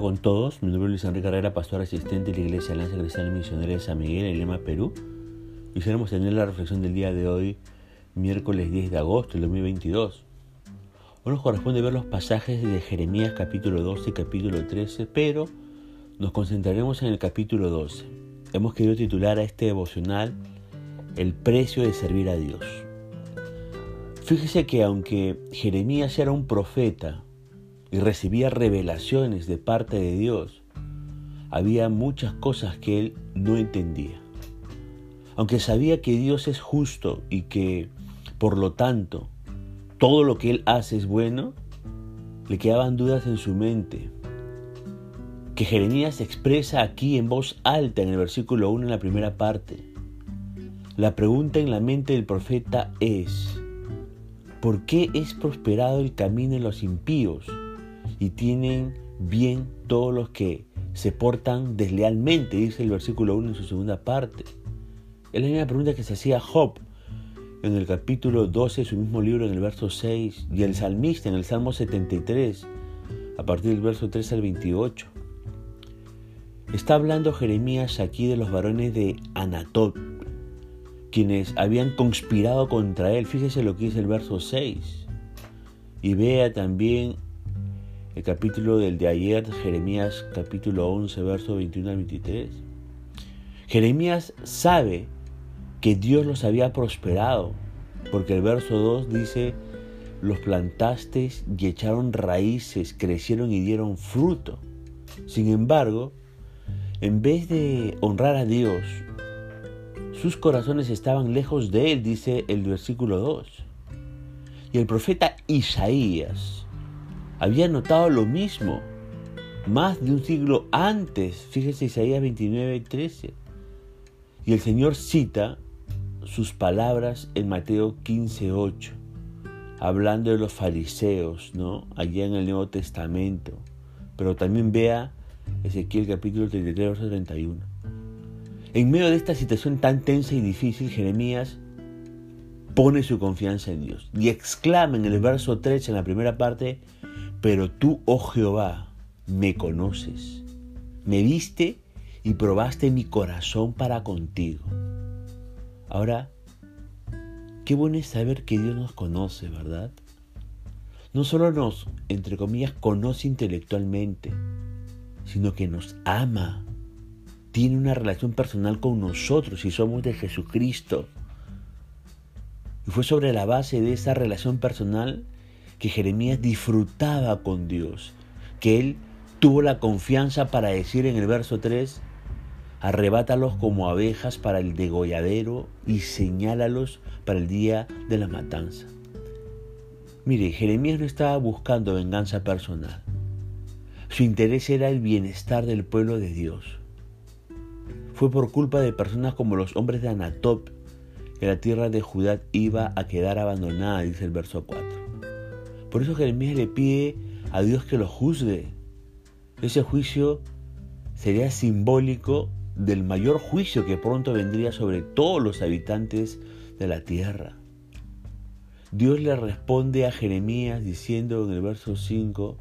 con todos. Mi nombre es Luis Enrique Carrera, pastor asistente de la Iglesia Alianza Cristiana Misionera de San Miguel en Lima, Perú. Quisiéramos tener la reflexión del día de hoy, miércoles 10 de agosto del 2022. Hoy nos corresponde ver los pasajes de Jeremías capítulo 12 y capítulo 13, pero nos concentraremos en el capítulo 12. Hemos querido titular a este devocional El precio de servir a Dios. Fíjese que aunque Jeremías era un profeta, y recibía revelaciones de parte de Dios, había muchas cosas que él no entendía. Aunque sabía que Dios es justo y que, por lo tanto, todo lo que él hace es bueno, le quedaban dudas en su mente. Que Jeremías expresa aquí en voz alta en el versículo 1 en la primera parte. La pregunta en la mente del profeta es, ¿por qué es prosperado el camino de los impíos? Y tienen bien todos los que se portan deslealmente, dice el versículo 1 en su segunda parte. Es la misma pregunta que se hacía Job en el capítulo 12 de su mismo libro, en el verso 6, y el salmista en el Salmo 73, a partir del verso 3 al 28. Está hablando Jeremías aquí de los varones de Anatot, quienes habían conspirado contra él. Fíjese lo que dice el verso 6. Y vea también el capítulo del de ayer, Jeremías capítulo 11, verso 21 al 23. Jeremías sabe que Dios los había prosperado, porque el verso 2 dice, los plantaste y echaron raíces, crecieron y dieron fruto. Sin embargo, en vez de honrar a Dios, sus corazones estaban lejos de Él, dice el versículo 2. Y el profeta Isaías, había notado lo mismo más de un siglo antes. Fíjese Isaías 29, 13. Y el Señor cita sus palabras en Mateo 15, 8, hablando de los fariseos, ¿no? Allá en el Nuevo Testamento. Pero también vea Ezequiel capítulo 33, verso 31. En medio de esta situación tan tensa y difícil, Jeremías pone su confianza en Dios y exclama en el verso 3, en la primera parte, pero tú, oh Jehová, me conoces, me viste y probaste mi corazón para contigo. Ahora, qué bueno es saber que Dios nos conoce, ¿verdad? No solo nos, entre comillas, conoce intelectualmente, sino que nos ama. Tiene una relación personal con nosotros y somos de Jesucristo. Y fue sobre la base de esa relación personal que Jeremías disfrutaba con Dios, que él tuvo la confianza para decir en el verso 3, arrebátalos como abejas para el degolladero y señálalos para el día de la matanza. Mire, Jeremías no estaba buscando venganza personal. Su interés era el bienestar del pueblo de Dios. Fue por culpa de personas como los hombres de Anatop que la tierra de Judá iba a quedar abandonada, dice el verso 4. Por eso Jeremías le pide a Dios que lo juzgue. Ese juicio sería simbólico del mayor juicio que pronto vendría sobre todos los habitantes de la tierra. Dios le responde a Jeremías diciendo en el verso 5,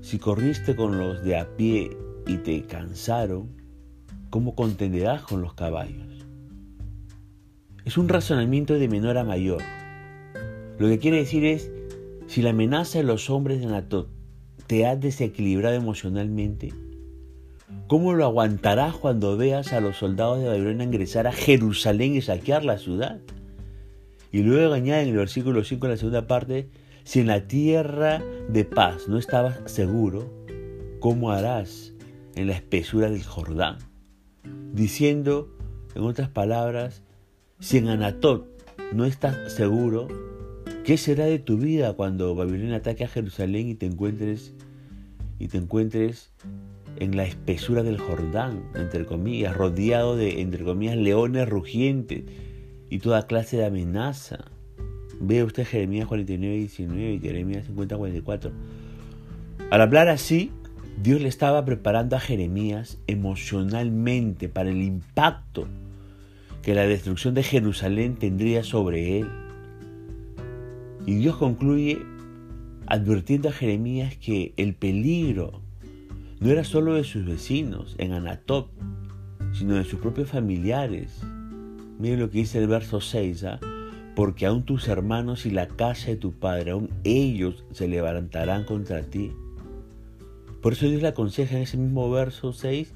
si corriste con los de a pie y te cansaron, ¿cómo contenderás con los caballos? Es un razonamiento de menor a mayor. Lo que quiere decir es, si la amenaza de los hombres de Anatot te ha desequilibrado emocionalmente, ¿cómo lo aguantarás cuando veas a los soldados de Babilonia ingresar a Jerusalén y saquear la ciudad? Y luego añade en el versículo 5 en la segunda parte, si en la tierra de paz no estabas seguro, ¿cómo harás en la espesura del Jordán? Diciendo, en otras palabras, si en Anatot no estás seguro, ¿Qué será de tu vida cuando Babilonia ataque a Jerusalén y te encuentres y te encuentres en la espesura del Jordán, entre comillas, rodeado de, entre comillas, leones rugientes y toda clase de amenaza? Ve usted Jeremías 49, 19 y Jeremías 50, 44. Al hablar así, Dios le estaba preparando a Jeremías emocionalmente para el impacto que la destrucción de Jerusalén tendría sobre él. Y Dios concluye advirtiendo a Jeremías que el peligro no era solo de sus vecinos en Anatop, sino de sus propios familiares. Miren lo que dice el verso 6, ¿ah? porque aún tus hermanos y la casa de tu padre, aún ellos se levantarán contra ti. Por eso Dios le aconseja en ese mismo verso 6,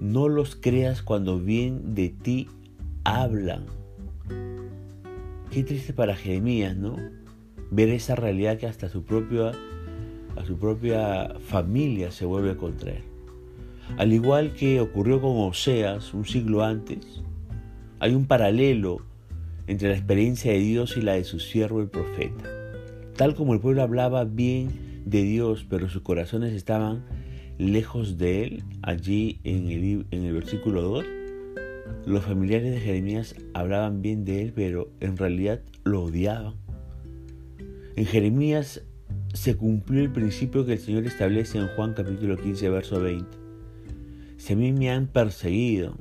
no los creas cuando bien de ti hablan. Qué triste para Jeremías, ¿no? Ver esa realidad que hasta su propia, a su propia familia se vuelve contra él. Al igual que ocurrió con Oseas un siglo antes, hay un paralelo entre la experiencia de Dios y la de su siervo el profeta. Tal como el pueblo hablaba bien de Dios, pero sus corazones estaban lejos de él, allí en el, en el versículo 2, los familiares de Jeremías hablaban bien de él, pero en realidad lo odiaban. En Jeremías se cumplió el principio que el Señor establece en Juan capítulo 15, verso 20. Si a mí me han perseguido,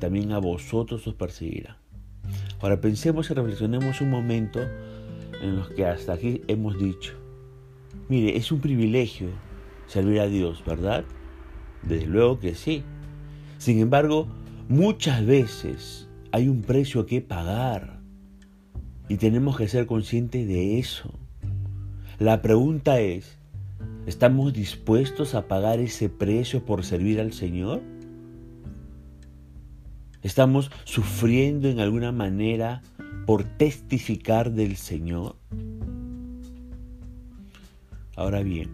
también a vosotros os perseguirán. Ahora pensemos y reflexionemos un momento en los que hasta aquí hemos dicho, mire, es un privilegio servir a Dios, ¿verdad? Desde luego que sí. Sin embargo, muchas veces hay un precio que pagar y tenemos que ser conscientes de eso. La pregunta es, ¿estamos dispuestos a pagar ese precio por servir al Señor? ¿Estamos sufriendo en alguna manera por testificar del Señor? Ahora bien,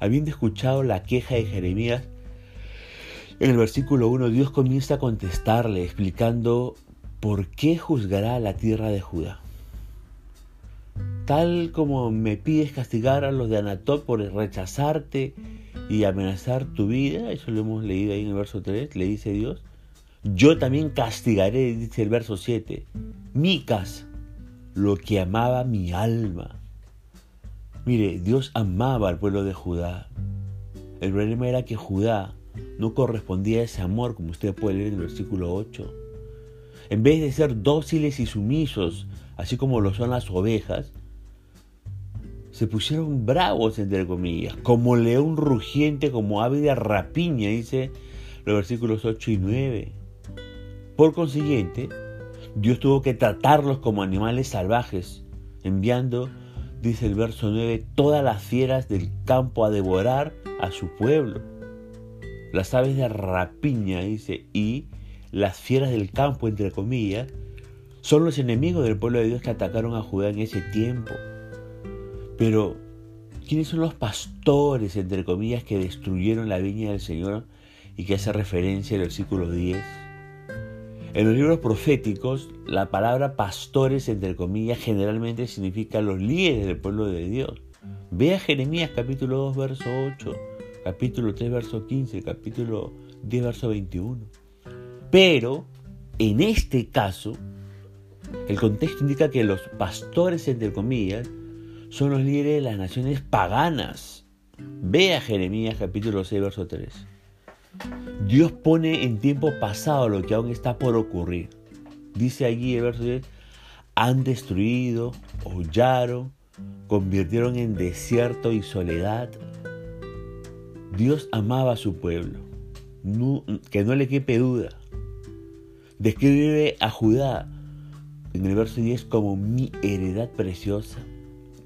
habiendo escuchado la queja de Jeremías, en el versículo 1 Dios comienza a contestarle explicando por qué juzgará la tierra de Judá. Tal como me pides castigar a los de Anatot por rechazarte y amenazar tu vida, eso lo hemos leído ahí en el verso 3, le dice Dios, yo también castigaré, dice el verso 7, mi casa, lo que amaba mi alma. Mire, Dios amaba al pueblo de Judá. El problema era que Judá no correspondía ese amor, como usted puede leer en el versículo 8. En vez de ser dóciles y sumisos, así como lo son las ovejas, se pusieron bravos, entre comillas, como león rugiente, como ave de rapiña, dice los versículos 8 y 9. Por consiguiente, Dios tuvo que tratarlos como animales salvajes, enviando, dice el verso 9, todas las fieras del campo a devorar a su pueblo. Las aves de rapiña, dice, y las fieras del campo, entre comillas, son los enemigos del pueblo de Dios que atacaron a Judá en ese tiempo. Pero, ¿quiénes son los pastores, entre comillas, que destruyeron la viña del Señor y que hace referencia al versículo 10? En los libros proféticos, la palabra pastores, entre comillas, generalmente significa los líderes del pueblo de Dios. Ve a Jeremías capítulo 2, verso 8, capítulo 3, verso 15, capítulo 10, verso 21. Pero, en este caso, el contexto indica que los pastores, entre comillas, son los líderes de las naciones paganas. Ve a Jeremías capítulo 6, verso 3. Dios pone en tiempo pasado lo que aún está por ocurrir. Dice allí el verso 10, han destruido, hollaron, convirtieron en desierto y soledad. Dios amaba a su pueblo, que no le quepe duda. Describe a Judá en el verso 10 como mi heredad preciosa.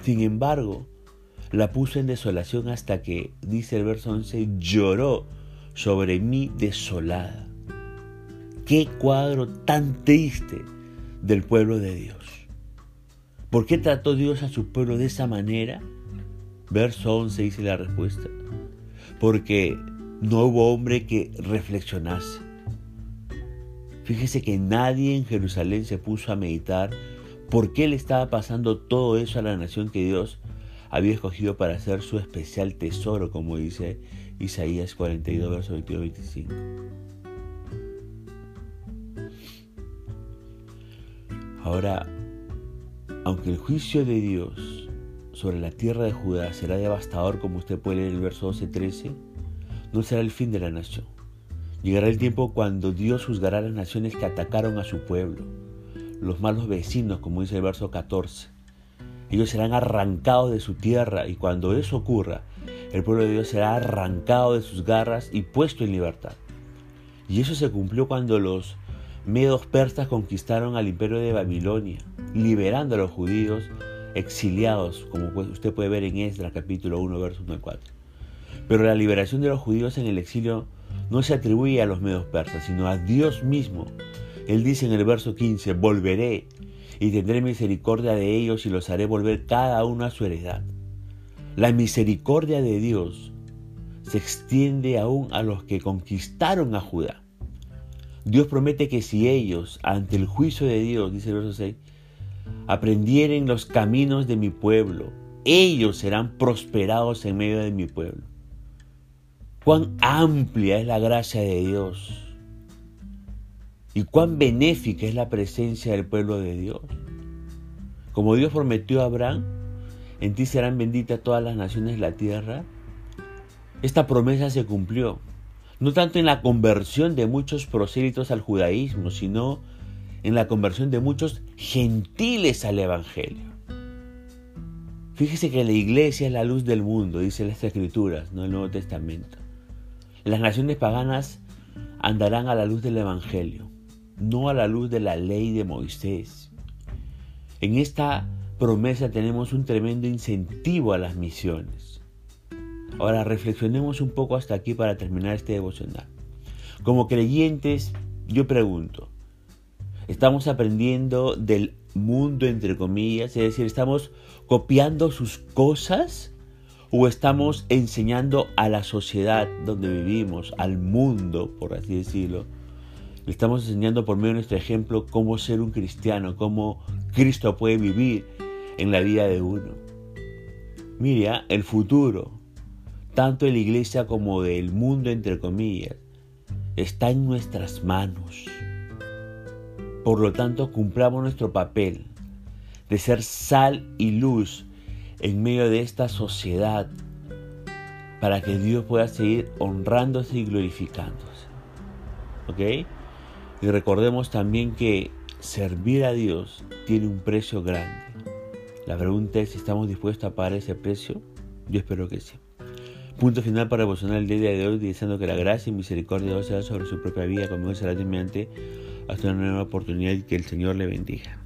Sin embargo, la puso en desolación hasta que, dice el verso 11, lloró sobre mí desolada. Qué cuadro tan triste del pueblo de Dios. ¿Por qué trató Dios a su pueblo de esa manera? Verso 11 dice la respuesta. Porque no hubo hombre que reflexionase. Fíjese que nadie en Jerusalén se puso a meditar por qué le estaba pasando todo eso a la nación que Dios había escogido para ser su especial tesoro, como dice Isaías 42, verso 22-25. Ahora, aunque el juicio de Dios sobre la tierra de Judá será devastador, como usted puede leer en el verso 12-13, no será el fin de la nación. Llegará el tiempo cuando Dios juzgará a las naciones que atacaron a su pueblo, los malos vecinos, como dice el verso 14. Ellos serán arrancados de su tierra y cuando eso ocurra, el pueblo de Dios será arrancado de sus garras y puesto en libertad. Y eso se cumplió cuando los medos persas conquistaron al imperio de Babilonia, liberando a los judíos exiliados, como usted puede ver en Esdras capítulo 1, versos 1 al 4. Pero la liberación de los judíos en el exilio no se atribuye a los medos persas, sino a Dios mismo. Él dice en el verso 15, volveré y tendré misericordia de ellos y los haré volver cada uno a su heredad. La misericordia de Dios se extiende aún a los que conquistaron a Judá. Dios promete que si ellos, ante el juicio de Dios, dice el verso 6, aprendieren los caminos de mi pueblo, ellos serán prosperados en medio de mi pueblo. Cuán amplia es la gracia de Dios y cuán benéfica es la presencia del pueblo de Dios. Como Dios prometió a Abraham, en ti serán benditas todas las naciones de la tierra. Esta promesa se cumplió, no tanto en la conversión de muchos prosélitos al judaísmo, sino en la conversión de muchos gentiles al Evangelio. Fíjese que la iglesia es la luz del mundo, dice las Escrituras, no el Nuevo Testamento. Las naciones paganas andarán a la luz del Evangelio no a la luz de la ley de Moisés. En esta promesa tenemos un tremendo incentivo a las misiones. Ahora reflexionemos un poco hasta aquí para terminar este devocional. Como creyentes, yo pregunto, ¿estamos aprendiendo del mundo entre comillas? Es decir, ¿estamos copiando sus cosas? ¿O estamos enseñando a la sociedad donde vivimos, al mundo, por así decirlo, le estamos enseñando por medio de nuestro ejemplo cómo ser un cristiano, cómo Cristo puede vivir en la vida de uno. Mira, el futuro, tanto de la iglesia como del mundo, entre comillas, está en nuestras manos. Por lo tanto, cumplamos nuestro papel de ser sal y luz en medio de esta sociedad para que Dios pueda seguir honrándose y glorificándose. ¿Ok? Y recordemos también que servir a Dios tiene un precio grande. La pregunta es si estamos dispuestos a pagar ese precio. Yo espero que sí. Punto final para devocionar el día de hoy, diciendo que la gracia y misericordia de Dios sea sobre su propia vida, conmigo será mediante hasta una nueva oportunidad y que el Señor le bendiga.